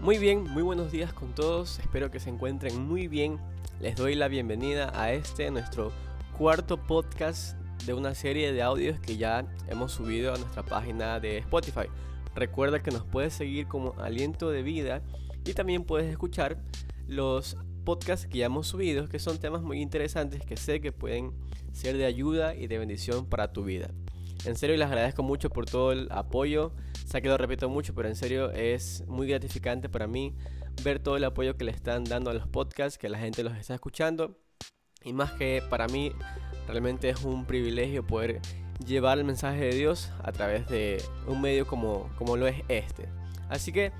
Muy bien, muy buenos días con todos, espero que se encuentren muy bien. Les doy la bienvenida a este, nuestro cuarto podcast de una serie de audios que ya hemos subido a nuestra página de Spotify. Recuerda que nos puedes seguir como Aliento de Vida y también puedes escuchar los podcasts que ya hemos subido, que son temas muy interesantes que sé que pueden ser de ayuda y de bendición para tu vida. En serio les agradezco mucho por todo el apoyo. Sé que lo repito mucho, pero en serio es muy gratificante para mí ver todo el apoyo que le están dando a los podcasts, que la gente los está escuchando. Y más que para mí, realmente es un privilegio poder llevar el mensaje de Dios a través de un medio como, como lo es este. Así que,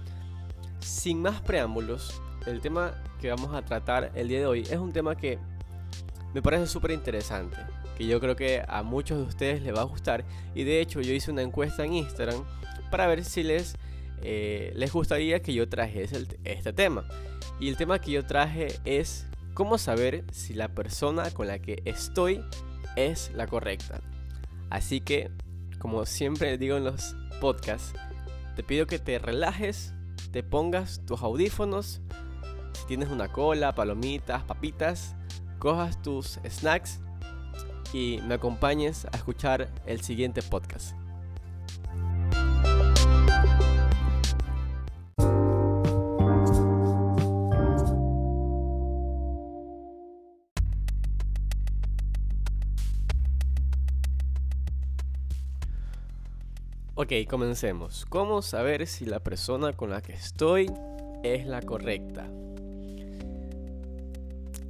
sin más preámbulos, el tema que vamos a tratar el día de hoy es un tema que me parece súper interesante que yo creo que a muchos de ustedes les va a gustar. Y de hecho yo hice una encuesta en Instagram para ver si les, eh, les gustaría que yo trajese este tema. Y el tema que yo traje es cómo saber si la persona con la que estoy es la correcta. Así que, como siempre digo en los podcasts, te pido que te relajes, te pongas tus audífonos, si tienes una cola, palomitas, papitas, cojas tus snacks y me acompañes a escuchar el siguiente podcast. Ok, comencemos. ¿Cómo saber si la persona con la que estoy es la correcta?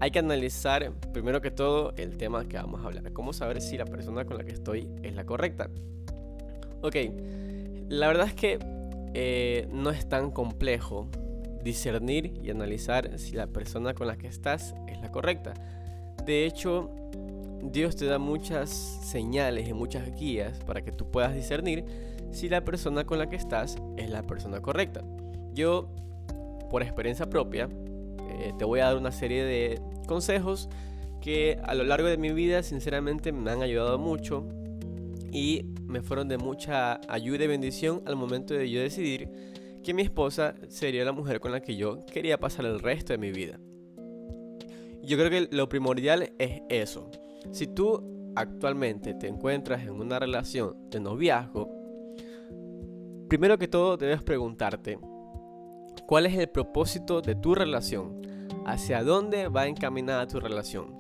Hay que analizar primero que todo el tema que vamos a hablar. ¿Cómo saber si la persona con la que estoy es la correcta? Ok, la verdad es que eh, no es tan complejo discernir y analizar si la persona con la que estás es la correcta. De hecho, Dios te da muchas señales y muchas guías para que tú puedas discernir si la persona con la que estás es la persona correcta. Yo, por experiencia propia, eh, te voy a dar una serie de consejos que a lo largo de mi vida sinceramente me han ayudado mucho y me fueron de mucha ayuda y bendición al momento de yo decidir que mi esposa sería la mujer con la que yo quería pasar el resto de mi vida. Yo creo que lo primordial es eso. Si tú actualmente te encuentras en una relación de noviazgo, primero que todo debes preguntarte, ¿cuál es el propósito de tu relación? Hacia dónde va encaminada tu relación.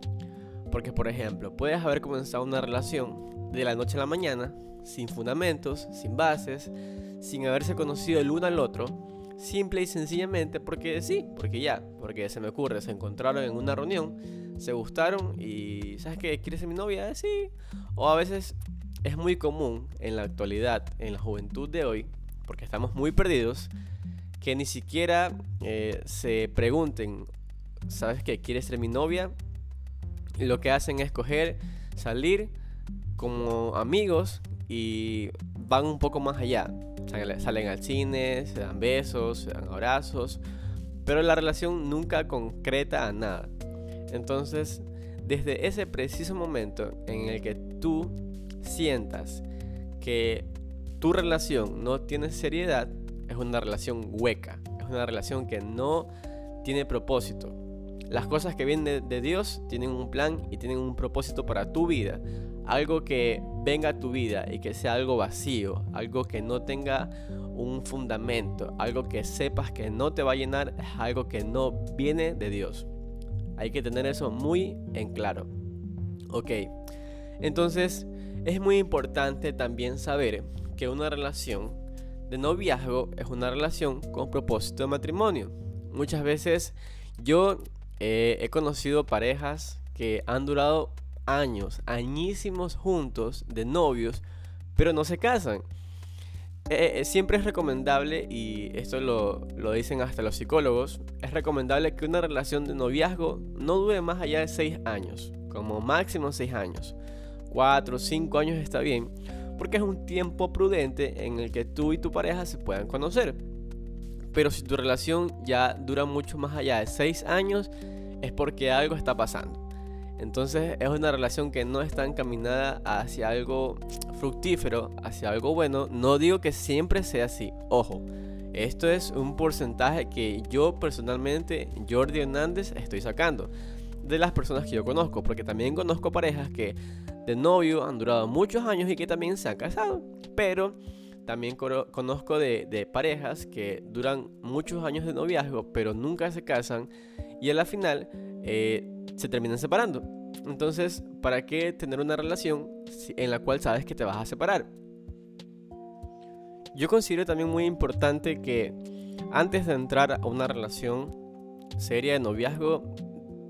Porque, por ejemplo, puedes haber comenzado una relación de la noche a la mañana, sin fundamentos, sin bases, sin haberse conocido el uno al otro, simple y sencillamente porque sí, porque ya, porque se me ocurre, se encontraron en una reunión, se gustaron y ¿sabes qué? ¿Quieres ser mi novia? Sí. O a veces es muy común en la actualidad, en la juventud de hoy, porque estamos muy perdidos, que ni siquiera eh, se pregunten ¿sabes que ¿Quieres ser mi novia? Lo que hacen es coger, salir como amigos y van un poco más allá. Salen al cine, se dan besos, se dan abrazos, pero la relación nunca concreta a nada. Entonces, desde ese preciso momento en el que tú sientas que tu relación no tiene seriedad, es una relación hueca, es una relación que no tiene propósito. Las cosas que vienen de, Dios tienen un plan y tienen un propósito para tu vida. Algo que venga a tu vida y que sea algo vacío, algo que no tenga un fundamento, algo que sepas que no te va a llenar, es algo que no viene de Dios. Hay que tener eso muy en claro. Ok, entonces es muy importante también saber que una relación de noviazgo es una relación con propósito de matrimonio. Muchas veces yo eh, he conocido parejas que han durado años, añísimos juntos de novios, pero no se casan. Eh, eh, siempre es recomendable, y esto lo, lo, dicen hasta los psicólogos, es recomendable que una relación de noviazgo no dure más allá de 6 años, como máximo 6 años. 4 o 5 años está bien, porque es un tiempo prudente en el que tú y tu pareja se puedan conocer. Pero si tu relación ya dura mucho más allá de 6 años, es porque algo está pasando. Entonces es una relación que no está encaminada hacia algo fructífero, hacia algo bueno. No digo que siempre sea así, ojo. Esto es un porcentaje que yo personalmente, Jordi Hernández, estoy sacando de las personas que yo conozco, porque también conozco parejas que de novio han durado muchos años y que también se han casado, pero también conozco de, parejas que duran muchos años de noviazgo, pero nunca se casan y a la final eh, se terminan separando. Entonces, ¿para qué tener una relación en la cual sabes que te vas a separar? Yo considero también muy importante que antes de entrar a una relación seria de noviazgo,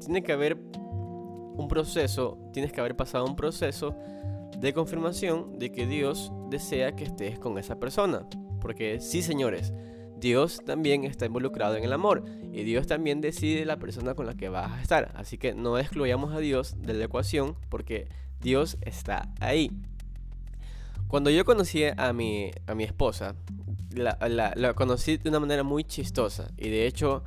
tiene que haber un proceso, tienes que haber pasado un proceso de confirmación de que Dios desea que estés con esa persona. Porque sí, señores, Dios también está involucrado en el amor y Dios también decide la persona con la que vas a estar. Así que no excluyamos a Dios de la ecuación porque Dios está ahí. Cuando yo conocí a mi, a mi esposa, la, la conocí de una manera muy chistosa y de hecho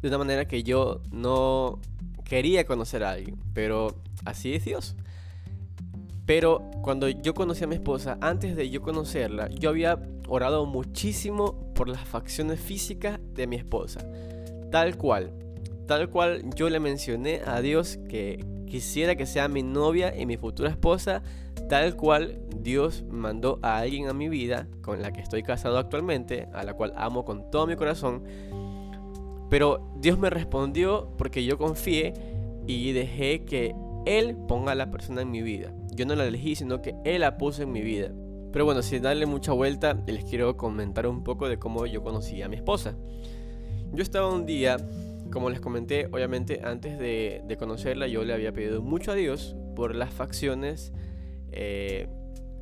de una manera que yo no quería conocer a alguien, pero así es Dios. Pero cuando yo conocí a mi esposa, antes de yo conocerla, yo había orado muchísimo por las facciones físicas de mi esposa. Tal cual, tal cual yo le mencioné a Dios que quisiera que sea mi novia y mi futura esposa, tal cual Dios mandó a alguien a mi vida con la que estoy casado actualmente, a la cual amo con todo mi corazón. Pero Dios me respondió porque yo confié y dejé que Él ponga a la persona en mi vida. Yo no la elegí, sino que Él la puso en mi vida. Pero bueno, sin darle mucha vuelta, les quiero comentar un poco de cómo yo conocí a mi esposa. Yo estaba un día, como les comenté, obviamente antes de, conocerla yo le había pedido mucho a Dios por las facciones eh,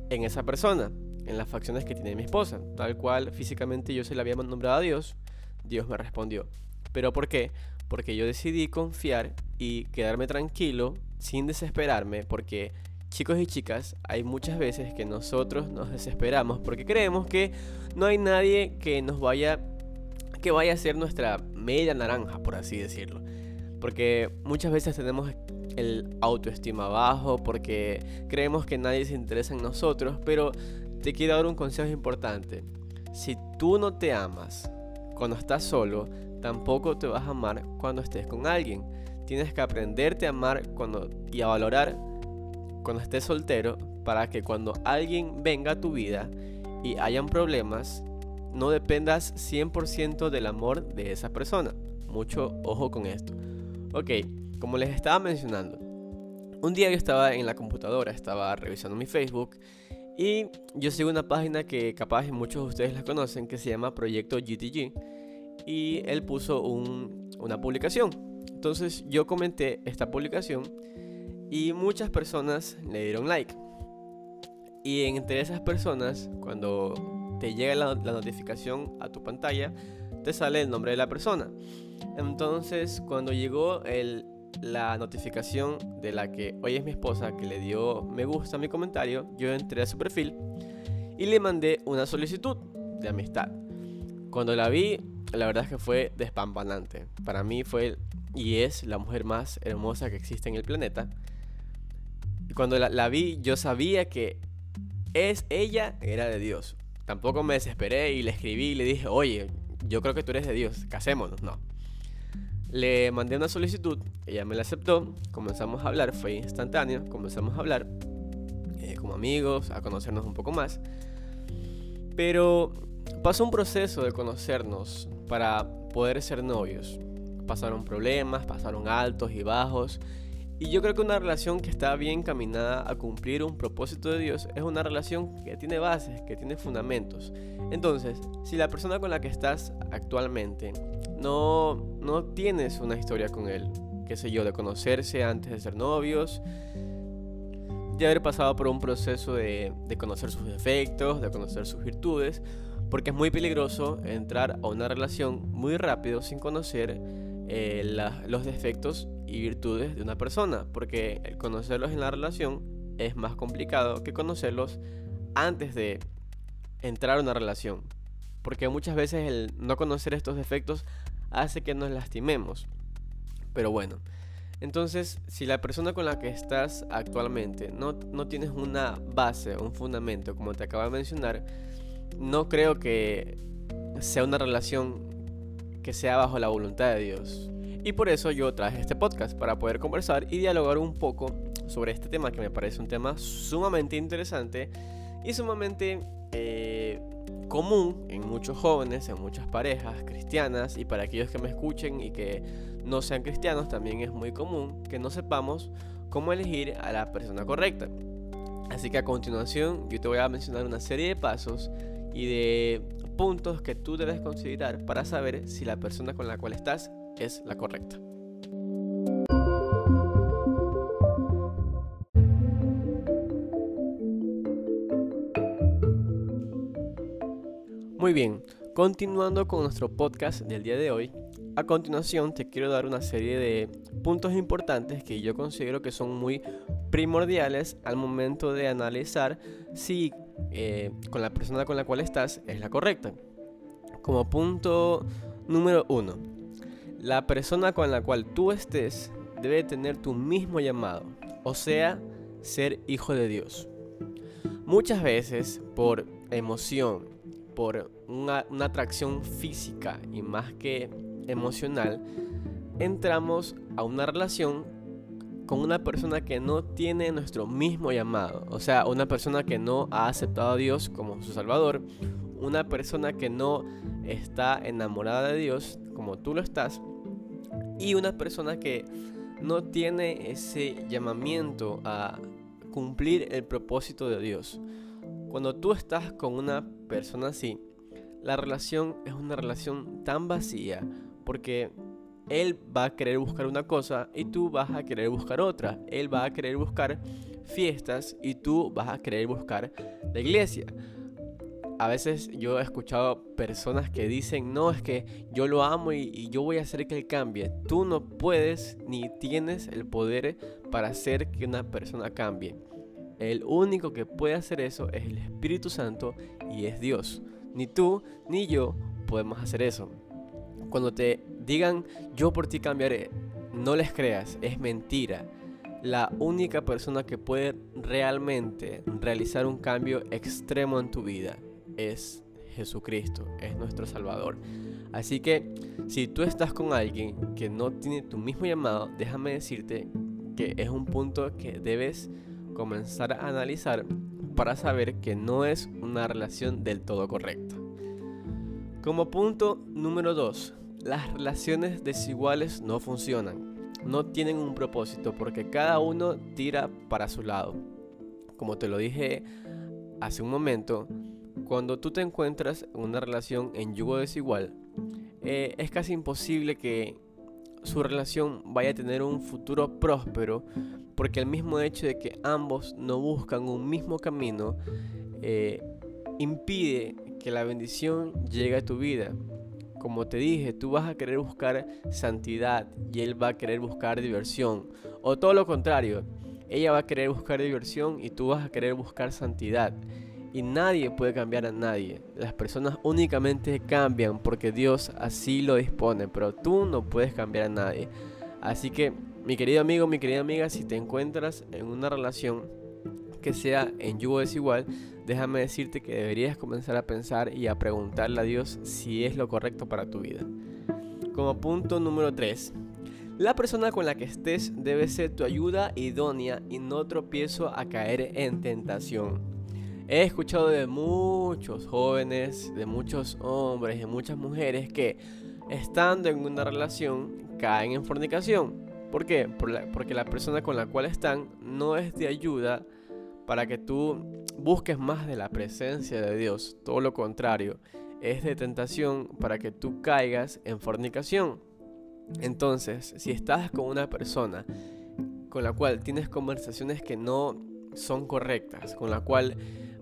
en esa persona, en las facciones que tiene mi esposa. Tal cual físicamente yo se la había nombrado a Dios, Dios me respondió. ¿Pero por qué? Porque yo decidí confiar y quedarme tranquilo sin desesperarme porque Chicos y chicas, hay muchas veces que nosotros nos desesperamos porque creemos que no hay nadie que nos vaya que vaya a ser nuestra media naranja, por así decirlo. Porque muchas veces tenemos el autoestima bajo porque creemos que nadie se interesa en nosotros, pero te quiero dar un consejo importante. Si tú no te amas cuando estás solo, tampoco te vas a amar cuando estés con alguien. Tienes que aprenderte a amar cuando, y a valorar cuando estés soltero para que cuando alguien venga a tu vida y hayan problemas, no dependas 100% del amor de esa persona. Mucho ojo con esto. Ok, como les estaba mencionando, un día yo estaba en la computadora, estaba revisando mi Facebook y yo sigo una página que capaz muchos de ustedes la conocen que se llama Proyecto GTG y él puso una publicación. Entonces yo comenté esta publicación y muchas personas le dieron like. Y entre esas personas, cuando te llega la, notificación a tu pantalla, te sale el nombre de la persona. Entonces, cuando llegó el, la notificación de la que hoy es mi esposa, que le dio me gusta a mi comentario, yo entré a su perfil y le mandé una solicitud de amistad. Cuando la vi, la verdad es que fue despampanante. Para mí fue y es la mujer más hermosa que existe en el planeta cuando la, vi, yo sabía que es ella, era de Dios. Tampoco me desesperé y le escribí y le dije, oye, yo creo que tú eres de Dios, casémonos. No. Le mandé una solicitud, ella me la aceptó, comenzamos a hablar, fue instantáneo, comenzamos a hablar eh, como amigos, a conocernos un poco más. Pero pasó un proceso de conocernos para poder ser novios. Pasaron problemas, pasaron altos y bajos y yo creo que una relación que está bien caminada a cumplir un propósito de Dios es una relación que tiene bases, que tiene fundamentos. Entonces, si la persona con la que estás actualmente no, no tienes una historia con él, qué sé yo, de conocerse antes de ser novios, de haber pasado por un proceso de, de conocer sus defectos, de conocer sus virtudes, porque es muy peligroso entrar a una relación muy rápido sin conocer eh, los defectos y virtudes de una persona, porque el conocerlos en la relación es más complicado que conocerlos antes de entrar a una relación, porque muchas veces el no conocer estos defectos hace que nos lastimemos. Pero bueno, entonces si la persona con la que estás actualmente no, no tienes una base, un fundamento, como te acabo de mencionar, no creo que sea una relación que sea bajo la voluntad de Dios. Y por eso yo traje este podcast, para poder conversar y dialogar un poco sobre este tema que me parece un tema sumamente interesante y sumamente eh, común en muchos jóvenes, en muchas parejas cristianas y para aquellos que me escuchen y que no sean cristianos también es muy común que no sepamos cómo elegir a la persona correcta. Así que a continuación yo te voy a mencionar una serie de pasos y de puntos que tú debes considerar para saber si la persona con la cual estás es la correcta. Muy bien, continuando con nuestro podcast del día de hoy, a continuación te quiero dar una serie de puntos importantes que yo considero que son muy primordiales al momento de analizar si eh, con la persona con la cual estás es la correcta. Como punto número uno, la persona con la cual tú estés debe tener tu mismo llamado, o sea, ser hijo de Dios. Muchas veces por emoción, por una, una atracción física y más que emocional, entramos a una relación con una persona que no tiene nuestro mismo llamado. O sea, una persona que no ha aceptado a Dios como su Salvador. Una persona que no está enamorada de Dios como tú lo estás. Y una persona que no tiene ese llamamiento a cumplir el propósito de Dios. Cuando tú estás con una persona así, la relación es una relación tan vacía porque él va a querer buscar una cosa y tú vas a querer buscar otra. Él va a querer buscar fiestas y tú vas a querer buscar la iglesia. A veces yo he escuchado personas que dicen, no, es que yo lo amo y, yo voy a hacer que él cambie. Tú no puedes ni tienes el poder para hacer que una persona cambie. El único que puede hacer eso es el Espíritu Santo y es Dios. Ni tú ni yo podemos hacer eso. Cuando te digan yo por ti cambiaré, no les creas, es mentira. La única persona que puede realmente realizar un cambio extremo en tu vida es Jesucristo, es nuestro Salvador. Así que si tú estás con alguien que no tiene tu mismo llamado, déjame decirte que es un punto que debes comenzar a analizar para saber que no es una relación del todo correcta. Como punto número 2, las relaciones desiguales no funcionan, no tienen un propósito porque cada uno tira para su lado. Como te lo dije hace un momento, cuando tú te encuentras en una relación en yugo desigual, eh, es casi imposible que su relación vaya a tener un futuro próspero porque el mismo hecho de que ambos no buscan un mismo camino eh, impide que la bendición llegue a tu vida. Como te dije, tú vas a querer buscar santidad y él va a querer buscar diversión. O todo lo contrario, ella va a querer buscar diversión y tú vas a querer buscar santidad. Y nadie puede cambiar a nadie. Las personas únicamente cambian porque Dios así lo dispone, pero tú no puedes cambiar a nadie. Así que, mi querido amigo, mi querida amiga, si te encuentras en una relación que sea en yugo desigual, déjame decirte que deberías comenzar a pensar y a preguntarle a Dios si es lo correcto para tu vida. Como punto número 3, la persona con la que estés debe ser tu ayuda idónea y no tropiezo a caer en tentación. He escuchado de muchos jóvenes, de muchos hombres, de muchas mujeres que estando en una relación caen en fornicación. ¿Por qué? Porque la persona con la cual están no es de ayuda para que tú busques más de la presencia de Dios. Todo lo contrario, es de tentación para que tú caigas en fornicación. Entonces, si estás con una persona con la cual tienes conversaciones que no son correctas, con la cual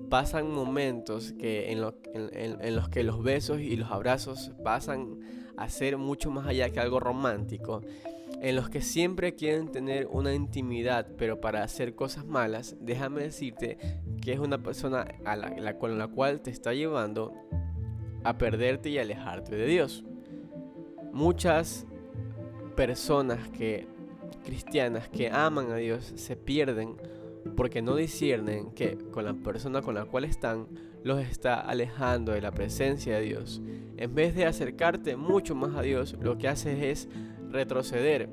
pasan momentos que en, en, los que los besos y los abrazos pasan a ser mucho más allá que algo romántico, en los que siempre quieren tener una intimidad, pero para hacer cosas malas, déjame decirte que es una persona a la, con la cual te está llevando a perderte y alejarte de Dios. Muchas personas que cristianas que aman a Dios se pierden porque no disciernen que con la persona con la cual están los está alejando de la presencia de Dios. En vez de acercarte mucho más a Dios, lo que haces es retroceder.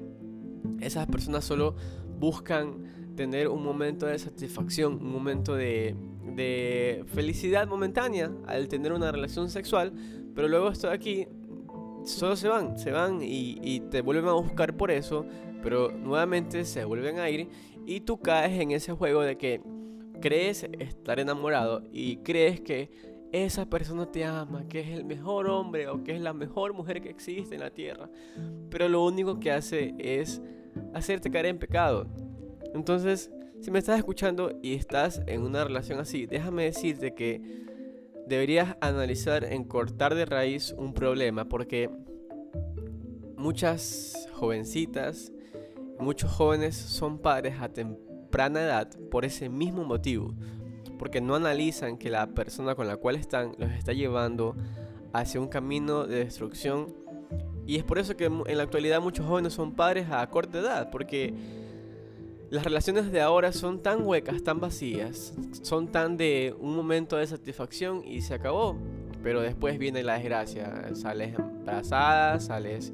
Esas personas solo buscan tener un momento de satisfacción, un momento de, felicidad momentánea al tener una relación sexual, pero luego estoy aquí, solo se van, se van y, y te vuelven a buscar por eso, pero nuevamente se vuelven a ir y tú caes en ese juego de que crees estar enamorado y crees que esa persona te ama, que es el mejor hombre o que es la mejor mujer que existe en la tierra, pero lo único que hace es hacerte caer en pecado. Entonces, si me estás escuchando y estás en una relación así, déjame decirte que deberías analizar en cortar de raíz un problema porque muchas jovencitas, muchos jóvenes son padres a temprana edad por ese mismo motivo, porque no analizan que la persona con la cual están los está llevando hacia un camino de destrucción y es por eso que en la actualidad muchos jóvenes son padres a corta edad, porque las relaciones de ahora son tan huecas, tan vacías, son tan de un momento de satisfacción y se acabó. Pero después viene la desgracia, sales embarazada, sales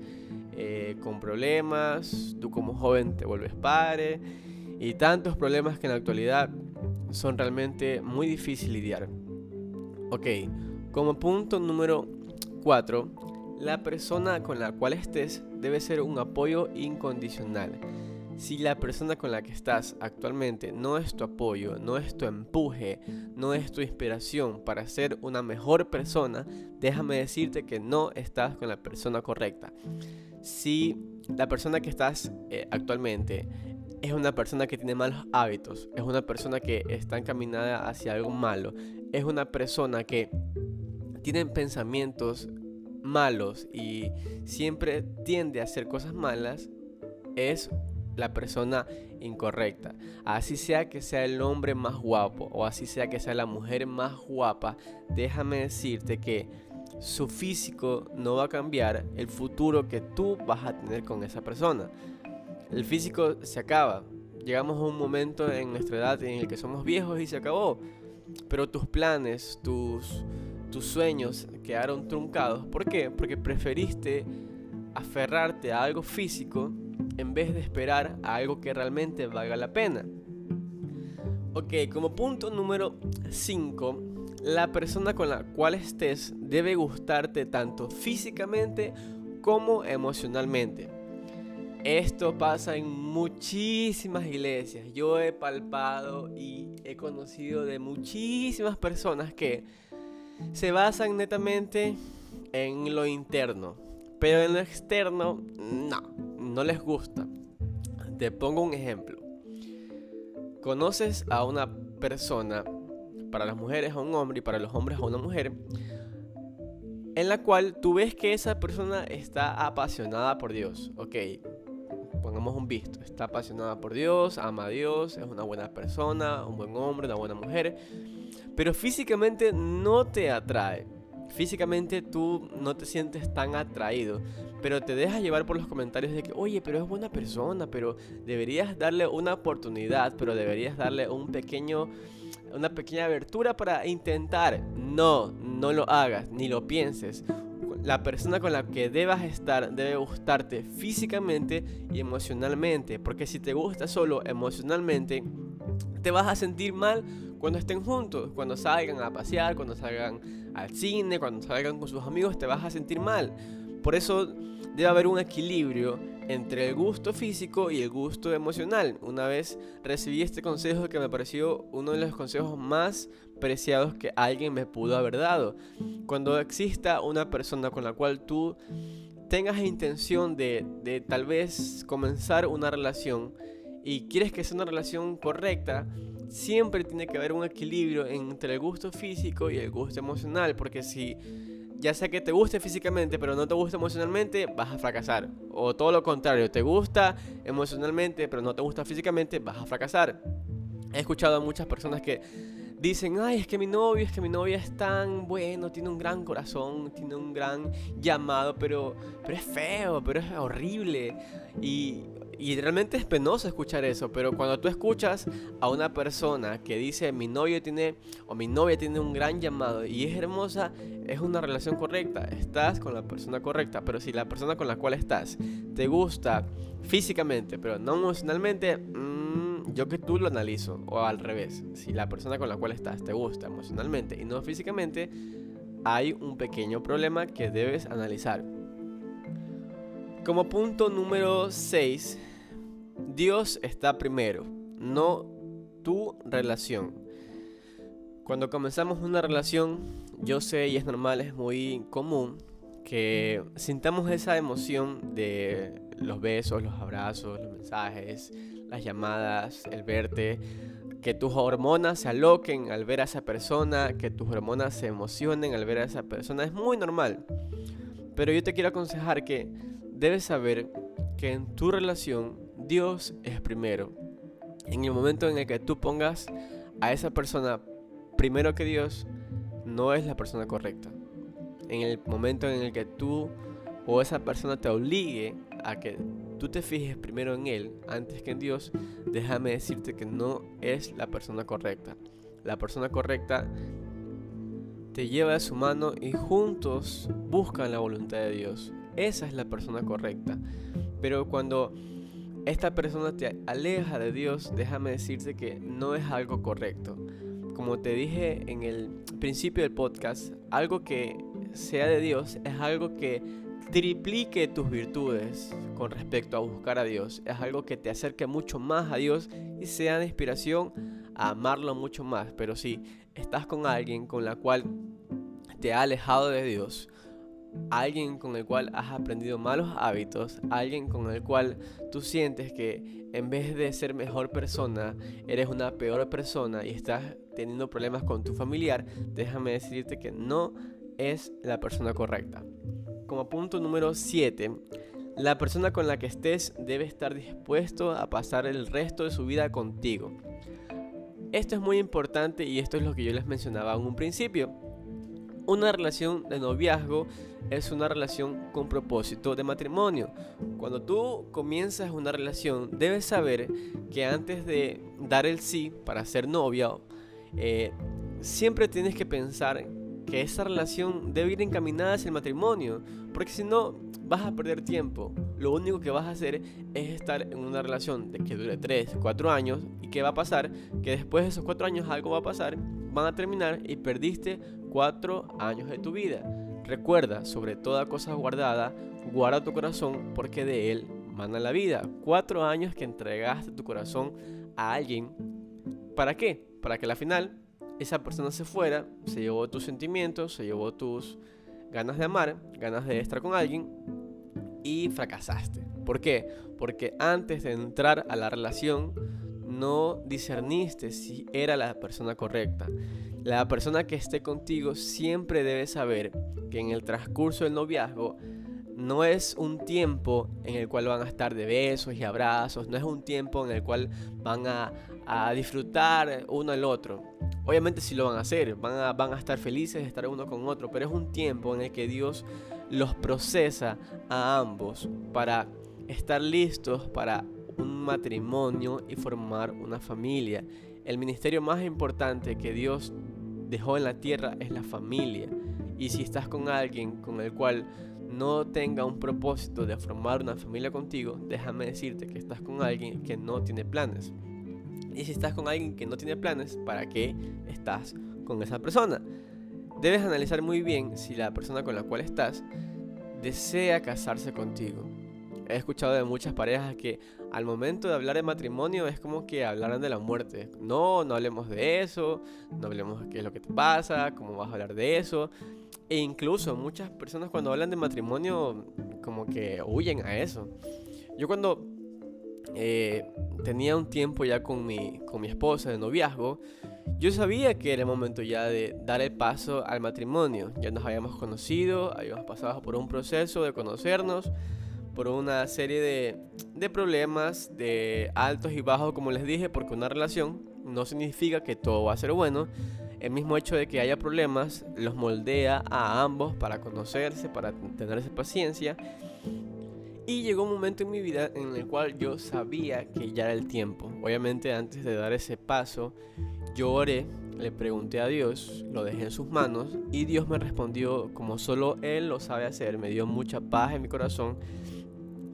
eh, con problemas, tú como joven te vuelves padre y tantos problemas que en la actualidad son realmente muy difíciles lidiar. Ok, como punto número 4, la persona con la cual estés debe ser un apoyo incondicional. Si la persona con la que estás actualmente no es tu apoyo, no es tu empuje, no es tu inspiración para ser una mejor persona, déjame decirte que no estás con la persona correcta. Si la persona que estás eh, actualmente es una persona que tiene malos hábitos, es una persona que está encaminada hacia algo malo, es una persona que tiene pensamientos malos y siempre tiende a hacer cosas malas, es la persona incorrecta. Así sea que sea el hombre más guapo o así sea que sea la mujer más guapa, déjame decirte que su físico no va a cambiar el futuro que tú vas a tener con esa persona. El físico se acaba. Llegamos a un momento en nuestra edad en el que somos viejos y se acabó. Pero tus planes, tus, tus sueños quedaron truncados. ¿Por qué? Porque preferiste aferrarte a algo físico en vez de esperar a algo que realmente valga la pena. Ok, como punto número 5, la persona con la cual estés debe gustarte tanto físicamente como emocionalmente. Esto pasa en muchísimas iglesias. Yo he palpado y he conocido de muchísimas personas que se basan netamente en lo interno, pero en lo externo no, no les gusta. Te pongo un ejemplo. Conoces a una persona, para las mujeres a un hombre y para los hombres a una mujer, en la cual tú ves que esa persona está apasionada por Dios. Ok, pongamos un visto. Está apasionada por Dios, ama a Dios, es una buena persona, un buen hombre, una buena mujer pero físicamente no te atrae. Físicamente tú no te sientes tan atraído, pero te dejas llevar por los comentarios de que, oye, pero es buena persona, pero deberías darle una oportunidad, pero deberías darle un pequeño, una pequeña abertura para intentar. No, no lo hagas, ni lo pienses. La persona con la que debas estar debe gustarte físicamente y emocionalmente, porque si te gusta solo emocionalmente, te vas a sentir mal cuando estén juntos, cuando salgan a pasear, cuando salgan al cine, cuando salgan con sus amigos, te vas a sentir mal. Por eso debe haber un equilibrio entre el gusto físico y el gusto emocional. Una vez recibí este consejo que me pareció uno de los consejos más preciados que alguien me pudo haber dado. Cuando exista una persona con la cual tú tengas intención de, de tal vez comenzar una relación y quieres que sea una relación correcta, siempre tiene que haber un equilibrio entre el gusto físico y el gusto emocional, porque si ya sea que te guste físicamente pero no te gusta emocionalmente, vas a fracasar. O todo lo contrario, te gusta emocionalmente pero no te gusta físicamente, vas a fracasar. He escuchado a muchas personas que dicen, ay, es que mi novio, es que mi novia es tan bueno, tiene un gran corazón, tiene un gran llamado, pero, pero es feo, pero es horrible. Y y realmente es penoso escuchar eso, pero cuando tú escuchas a una persona que dice mi novio tiene o mi novia tiene un gran llamado y es hermosa, es una relación correcta, estás con la persona correcta, pero si la persona con la cual estás te gusta físicamente, pero no emocionalmente, mmm, yo que tú lo analizo, o al revés, si la persona con la cual estás te gusta emocionalmente y no físicamente, hay un pequeño problema que debes analizar. Como punto número 6, Dios está primero, no tu relación. Cuando comenzamos una relación, yo sé y es normal, es muy común que sintamos esa emoción de los besos, los abrazos, los mensajes, las llamadas, el verte, que tus hormonas se aloquen al ver a esa persona, que tus hormonas se emocionen al ver a esa persona, es muy normal. Pero yo te quiero aconsejar que debes saber que en tu relación Dios es primero. En el momento en el que tú pongas a esa persona primero que Dios, no es la persona correcta. En el momento en el que tú o esa persona te obligue a que tú te fijes primero en Él antes que en Dios, déjame decirte que no es la persona correcta. La persona correcta te lleva de su mano y juntos buscan la voluntad de Dios. Esa es la persona correcta. Pero cuando esta persona te aleja de Dios, déjame decirte que no es algo correcto. Como te dije en el principio del podcast, algo que sea de Dios es algo que triplique tus virtudes con respecto a buscar a Dios. Es algo que te acerque mucho más a Dios y sea de inspiración a amarlo mucho más. Pero si estás con alguien con la cual te ha alejado de Dios, alguien con el cual has aprendido malos hábitos, alguien con el cual tú sientes que en vez de ser mejor persona, eres una peor persona y estás teniendo problemas con tu familiar, déjame decirte que no es la persona correcta. Como punto número 7, la persona con la que estés debe estar dispuesto a pasar el resto de su vida contigo. Esto es muy importante y esto es lo que yo les mencionaba en un principio. Una relación de noviazgo es una relación con propósito de matrimonio. Cuando tú comienzas una relación, debes saber que antes de dar el sí para ser novia, eh, siempre tienes que pensar que esa relación debe ir encaminada hacia el matrimonio, porque si no vas a perder tiempo. Lo único que vas a hacer es estar en una relación de que dure 3, 4 años y qué va a pasar, que después de esos 4 años algo va a pasar, van a terminar y perdiste cuatro años de tu vida. Recuerda, sobre toda cosa guardada, guarda tu corazón porque de él manda la vida. Cuatro años que entregaste tu corazón a alguien. ¿Para qué? Para que al final esa persona se fuera, se llevó tus sentimientos, se llevó tus ganas de amar, ganas de estar con alguien y fracasaste. ¿Por qué? Porque antes de entrar a la relación no discerniste si era la persona correcta. La persona que esté contigo siempre debe saber que en el transcurso del noviazgo no es un tiempo en el cual van a estar de besos y abrazos, no es un tiempo en el cual van a, disfrutar uno al otro. Obviamente sí lo van a hacer, van a, van a estar felices de estar uno con otro, pero es un tiempo en el que Dios los procesa a ambos para estar listos para matrimonio y formar una familia. El ministerio más importante que Dios dejó en la tierra es la familia. Y si estás con alguien con el cual no tenga un propósito de formar una familia contigo, déjame decirte que estás con alguien que no tiene planes. Y si estás con alguien que no tiene planes, ¿para qué estás con esa persona? Debes analizar muy bien si la persona con la cual estás desea casarse contigo. He escuchado de muchas parejas que al momento de hablar de matrimonio es como que hablaran de la muerte. No, no hablemos de eso, no hablemos de qué es lo que te pasa, cómo vas a hablar de eso. E incluso muchas personas cuando hablan de matrimonio como que huyen a eso. Yo cuando eh, tenía un tiempo ya con mi, con mi esposa de noviazgo, yo sabía que era el momento ya de dar el paso al matrimonio. Ya nos habíamos conocido, habíamos pasado por un proceso de conocernos por una serie de, de problemas, de altos y bajos, como les dije, porque una relación no significa que todo va a ser bueno. El mismo hecho de que haya problemas los moldea a ambos para conocerse, para tener esa paciencia. Y llegó un momento en mi vida en el cual yo sabía que ya era el tiempo. Obviamente antes de dar ese paso, yo oré, le pregunté a Dios, lo dejé en sus manos y Dios me respondió como solo Él lo sabe hacer. Me dio mucha paz en mi corazón.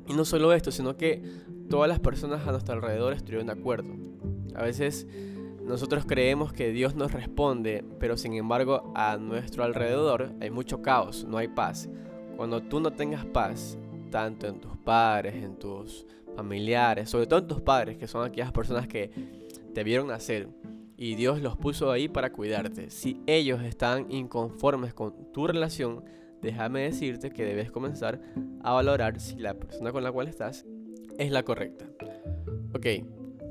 Y no solo esto, sino que todas las personas a nuestro alrededor estuvieron de acuerdo. A veces nosotros creemos que Dios nos responde, pero sin embargo a nuestro alrededor hay mucho caos, no hay paz. Cuando tú no tengas paz, tanto en tus padres, en tus familiares, sobre todo en tus padres, que son aquellas personas que te vieron nacer y Dios los puso ahí para cuidarte. Si ellos están inconformes con tu relación, déjame decirte que debes comenzar a valorar si la persona con la cual estás es la correcta. Ok,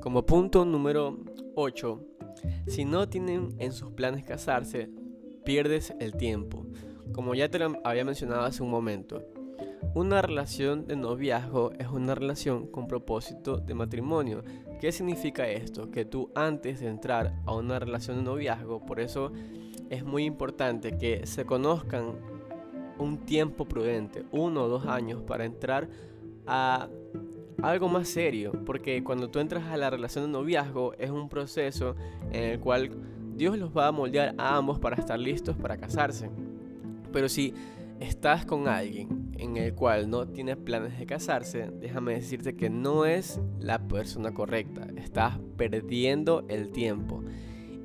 como punto número 8, si no tienen en sus planes casarse, pierdes el tiempo. Como ya te lo había mencionado hace un momento, una relación de noviazgo es una relación con propósito de matrimonio. ¿Qué significa esto? Que tú antes de entrar a una relación de noviazgo, por eso es muy importante que se conozcan un tiempo prudente, uno o dos años, para entrar a algo más serio. Porque cuando tú entras a la relación de noviazgo es un proceso en el cual Dios los va a moldear a ambos para estar listos para casarse. Pero si estás con alguien en el cual no tiene planes de casarse, déjame decirte que no es la persona correcta. Estás perdiendo el tiempo.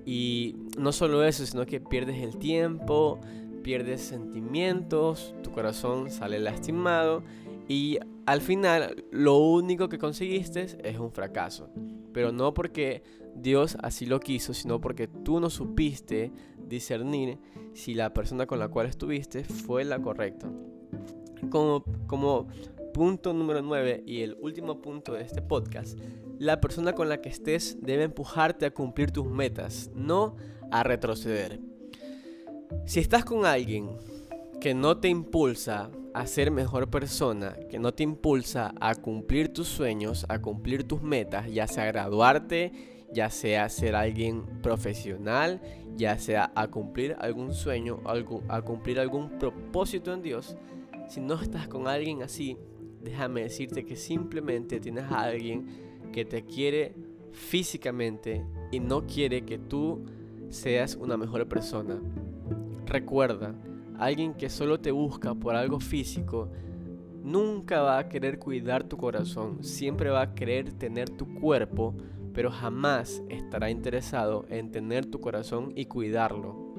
Y no solo eso, sino que pierdes el tiempo, pierdes sentimientos, tu corazón sale lastimado y al final lo único que conseguiste es un fracaso. Pero no porque Dios así lo quiso, sino porque tú no supiste discernir si la persona con la cual estuviste fue la correcta. Como, como punto número 9 y el último punto de este podcast, la persona con la que estés debe empujarte a cumplir tus metas, no a retroceder. Si estás con alguien que no te impulsa a ser mejor persona, que no te impulsa a cumplir tus sueños, a cumplir tus metas, ya sea graduarte, ya sea ser alguien profesional, ya sea a cumplir algún sueño, a cumplir algún propósito en Dios, si no estás con alguien así, déjame decirte que simplemente tienes a alguien que te quiere físicamente y no quiere que tú seas una mejor persona. Recuerda, alguien que solo te busca por algo físico, nunca va a querer cuidar tu corazón, siempre va a querer tener tu cuerpo, pero jamás estará interesado en tener tu corazón y cuidarlo.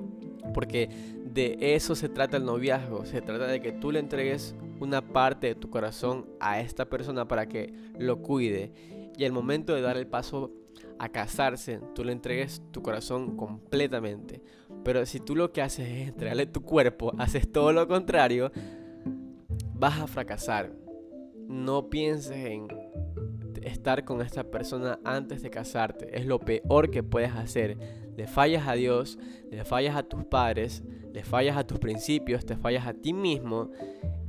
Porque de eso se trata el noviazgo. Se trata de que tú le entregues una parte de tu corazón a esta persona para que lo cuide. Y al momento de dar el paso a casarse, tú le entregues tu corazón completamente. Pero si tú lo que haces es entregarle tu cuerpo, haces todo lo contrario, vas a fracasar. No pienses en estar con esta persona antes de casarte. Es lo peor que puedes hacer le fallas a Dios, le fallas a tus padres, le fallas a tus principios, te fallas a ti mismo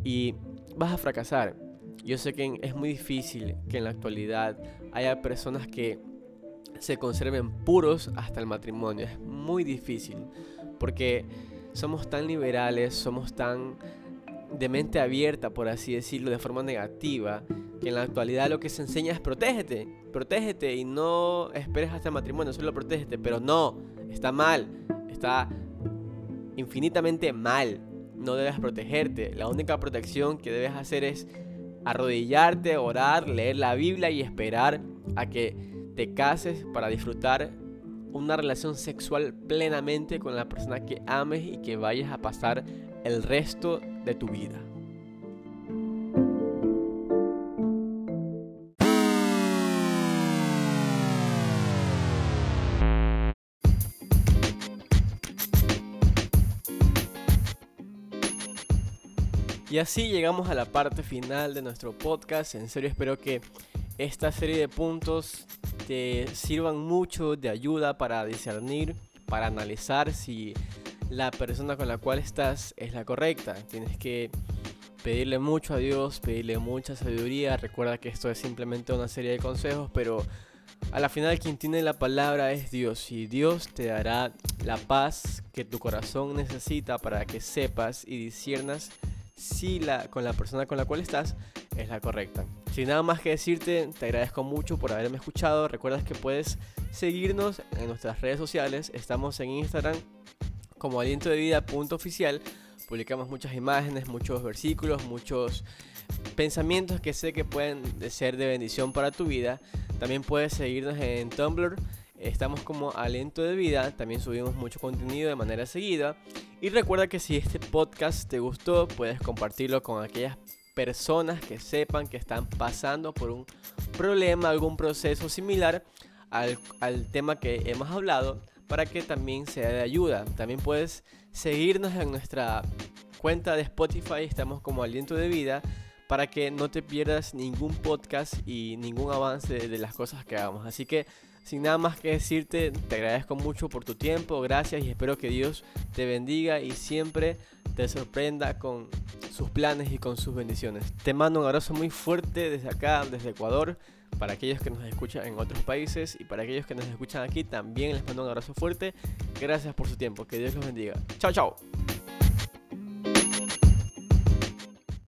y vas a fracasar. Yo sé que es muy difícil que en la actualidad haya personas que se conserven puros hasta el matrimonio. Es muy difícil porque somos tan liberales, somos tan de mente abierta, por así decirlo, de forma negativa, que en la actualidad lo que se enseña es protégete, protégete y no esperes hasta el matrimonio, solo protégete, pero no, está mal, está infinitamente mal, no debes protegerte, la única protección que debes hacer es arrodillarte, orar, leer la Biblia y esperar a que te cases para disfrutar una relación sexual plenamente con la persona que ames y que vayas a pasar el resto de tu vida. Y así llegamos a la parte final de nuestro podcast. En serio espero que esta serie de puntos te sirvan mucho de ayuda para discernir, para analizar si la persona con la cual estás es la correcta. Tienes que pedirle mucho a Dios, pedirle mucha sabiduría. Recuerda que esto es simplemente una serie de consejos, pero a la final quien tiene la palabra es Dios y Dios te dará la paz que tu corazón necesita para que sepas y disiernas si con la persona con la cual estás es la correcta. Sin nada más que decirte, te agradezco mucho por haberme escuchado. Recuerda que puedes seguirnos en nuestras redes sociales. Estamos en Instagram como aliento de vida oficial. Publicamos muchas imágenes, muchos versículos, muchos pensamientos que sé que pueden ser de bendición para tu vida. También puedes seguirnos en Tumblr. Estamos como Aliento de Vida, también subimos mucho contenido de manera seguida. Y recuerda que si este podcast te gustó, puedes compartirlo con aquellas personas que sepan que están pasando por un problema, algún proceso similar al, tema que hemos hablado para que también sea de ayuda. También puedes seguirnos en nuestra cuenta de Spotify, estamos como Aliento de Vida, para que no te pierdas ningún podcast y ningún avance de las cosas que hagamos. Así que sin nada más que decirte, te agradezco mucho por tu tiempo, gracias y espero que Dios te bendiga y siempre te sorprenda con sus planes y con sus bendiciones. Te mando un abrazo muy fuerte desde acá, desde Ecuador, para aquellos que nos escuchan en otros países y para aquellos que nos escuchan aquí también les mando un abrazo fuerte. Gracias por su tiempo, que Dios los bendiga. Chao, chao.